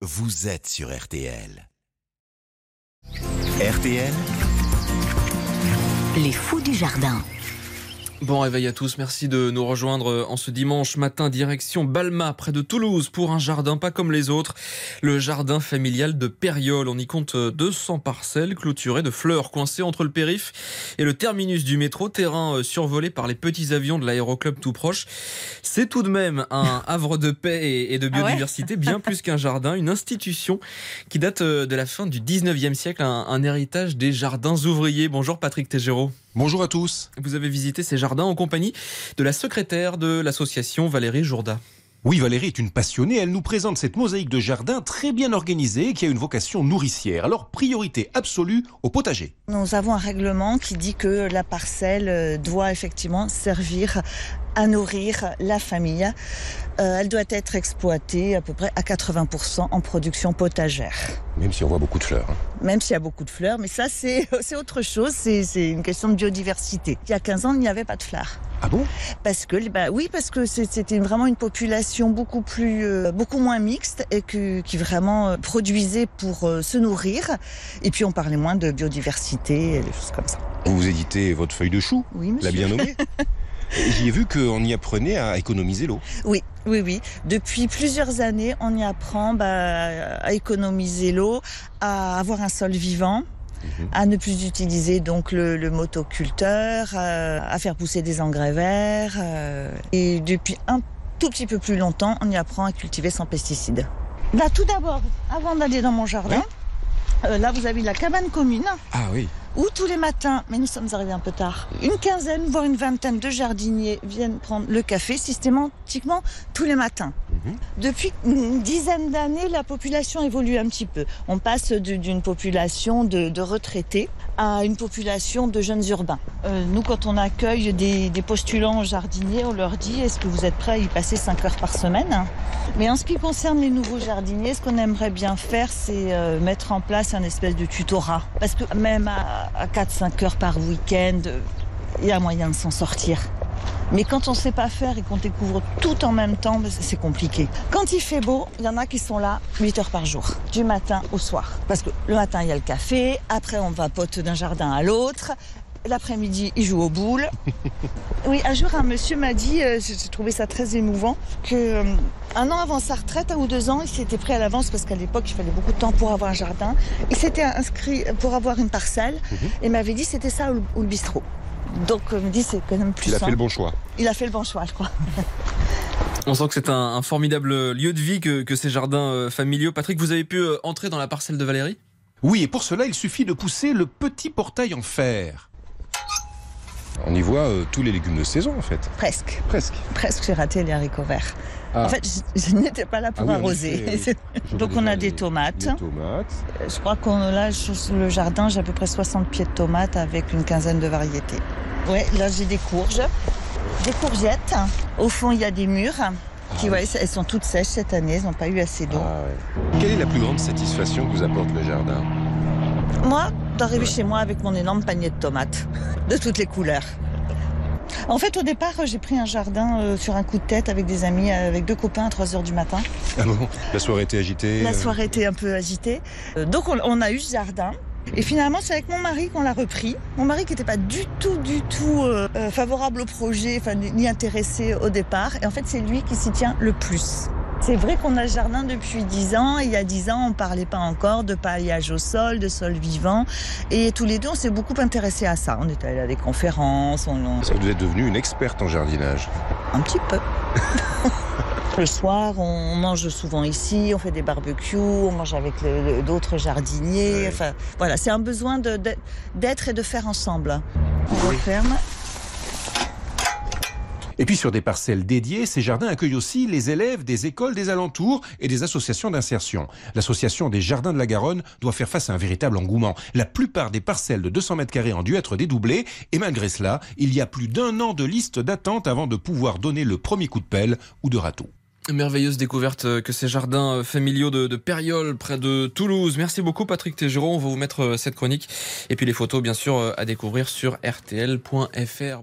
vous êtes sur RTL. RTL, Les fous du jardin. Bon réveil à tous, merci de nous rejoindre en ce dimanche matin direction Balma près de Toulouse pour un jardin pas comme les autres, le jardin familial de Périol. On y compte 200 parcelles clôturées de fleurs coincées entre le périph et le terminus du métro, terrain euh, survolé par les petits avions de l'aéroclub tout proche. C'est tout de même un havre de paix et- de Ah ouais? biodiversité, bien plus qu'un jardin, une institution qui date euh, de la fin du 19e siècle, un, un héritage des jardins ouvriers. Bonjour Patrick Tégéraud. Bonjour à tous. Vous avez visité ces jardins en compagnie de la secrétaire de l'association Valérie Jourda. Oui, Valérie est une passionnée. Elle nous présente cette mosaïque de jardin très bien organisée qui a une vocation nourricière. Alors, priorité absolue au potager. Nous avons un règlement qui dit que la parcelle euh, doit effectivement servir à nourrir la famille. Euh, elle doit être exploitée à peu près à 80% en production potagère. Même si on voit beaucoup de fleurs. hein. Même s'il y a beaucoup de fleurs, mais ça c'est autre chose, c'est une question de biodiversité. Il y a 15 ans, il n'y avait pas de fleurs. Ah bon? Parce que, bah oui, parce que c'était vraiment une population beaucoup plus, euh, beaucoup moins mixte et que, qui vraiment euh, produisait pour euh, se nourrir. Et puis on parlait moins de biodiversité et des choses comme ça. Vous éditez votre feuille de chou, Oui, monsieur. l'a bien nommée. J'y ai vu qu'on y apprenait à économiser l'eau. Oui, oui, oui. Depuis plusieurs années, on y apprend bah, à économiser l'eau, à avoir un sol vivant, Mhm. à ne plus utiliser donc le, le motoculteur, euh, à faire pousser des engrais verts. euh, et depuis un tout petit peu plus longtemps, on y apprend à cultiver sans pesticides. Là, tout d'abord, avant d'aller dans mon jardin, euh, là, vous avez la cabane commune Ah oui. Où tous les matins, mais nous sommes arrivés un peu tard, une quinzaine, voire une vingtaine de jardiniers viennent prendre le café systématiquement tous les matins. Mhm. Depuis une dizaine d'années, la population évolue un petit peu. On passe d'une population de, de retraités à une population de jeunes urbains. Euh, nous, quand on accueille des, des postulants jardiniers, on leur dit est-ce que vous êtes prêts à y passer 5 heures par semaine Mais en ce qui concerne les nouveaux jardiniers, ce qu'on aimerait bien faire, c'est euh, mettre en place un espèce de tutorat. Parce que même à, à 4-5 heures par week-end, euh, il y a moyen de s'en sortir. Mais quand on ne sait pas faire et qu'on découvre tout en même temps, c'est compliqué. Quand il fait beau, il y en a qui sont là 8 heures par jour, du matin au soir. Parce que le matin, il y a le café, après on va pote d'un jardin à l'autre, l'après-midi, ils jouent aux boules. Oui, un jour, un monsieur m'a dit, euh, j'ai trouvé ça très émouvant, que euh, un an avant sa retraite, un ou deux ans, il s'était pris à l'avance parce qu'à l'époque, il fallait beaucoup de temps pour avoir un jardin. Il s'était inscrit pour avoir une parcelle et m'avait dit c'était ça ou le, ou le bistrot. Donc, euh, me dit c'est quand même plus Il a fait le bon choix. Il a fait le bon choix, je crois. On sent que c'est un, un formidable lieu de vie que, que ces jardins euh, familiaux. Patrick, vous avez pu euh, entrer dans la parcelle de Valérie? Oui, et pour cela, il suffit de pousser le petit portail en fer. On y voit euh, tous les légumes de saison, en fait. Presque. Presque. Presque, j'ai raté les haricots verts. Ah. En fait, je, je n'étais pas là pour Ah oui, en arroser. effet, Donc, on a des les- tomates. les tomates. Je crois qu'on là, sur le jardin, j'ai à peu près 60 pieds de tomates avec une quinzaine de variétés. Ouais, là, j'ai des courges, des courgettes. Au fond, il y a des mûres. Qui, Ah ouais, elles sont toutes sèches cette année, elles n'ont pas eu assez d'eau. Ah ouais. Quelle est la plus grande satisfaction que vous apporte le jardin? Moi, d'arriver chez moi avec mon énorme panier de tomates, de toutes les couleurs. En fait, au départ, j'ai pris un jardin euh, sur un coup de tête avec des amis, euh, avec deux copains à 3 heures du matin. Ah bon? La soirée était agitée La euh, soirée était un peu agitée. Euh, Donc, on, on a eu ce jardin. Et finalement, c'est avec mon mari qu'on l'a repris. Mon mari qui n'était pas du tout, du tout euh, euh, favorable au projet, ni intéressé au départ. Et en fait, c'est lui qui s'y tient le plus. C'est vrai qu'on a le jardin depuis 10 ans. Et il y a 10 ans, on parlait pas encore de paillage au sol, de sol vivant. Et tous les deux, on s'est beaucoup intéressés à ça. On est allé à des conférences, on, on- Vous êtes devenue une experte en jardinage. un petit peu. Le soir, on mange souvent ici, on fait des barbecues, on mange avec d'autres jardiniers. Enfin, voilà, c'est un besoin d'être et de faire ensemble. On referme. Et puis sur des parcelles dédiées, ces jardins accueillent aussi les élèves des écoles des alentours et des associations d'insertion. L'association des jardins de la Garonne doit faire face à un véritable engouement. La plupart des parcelles de 200 mètres carrés ont dû être dédoublées et malgré cela, il y a plus d'un an de liste d'attente avant de pouvoir donner le premier coup de pelle ou de râteau. Merveilleuse découverte euh, que ces jardins euh, familiaux de, de près de Toulouse. Merci beaucoup Patrick Tégéraud. On va vous mettre euh, cette chronique et puis les photos bien sûr à découvrir sur rtl.fr.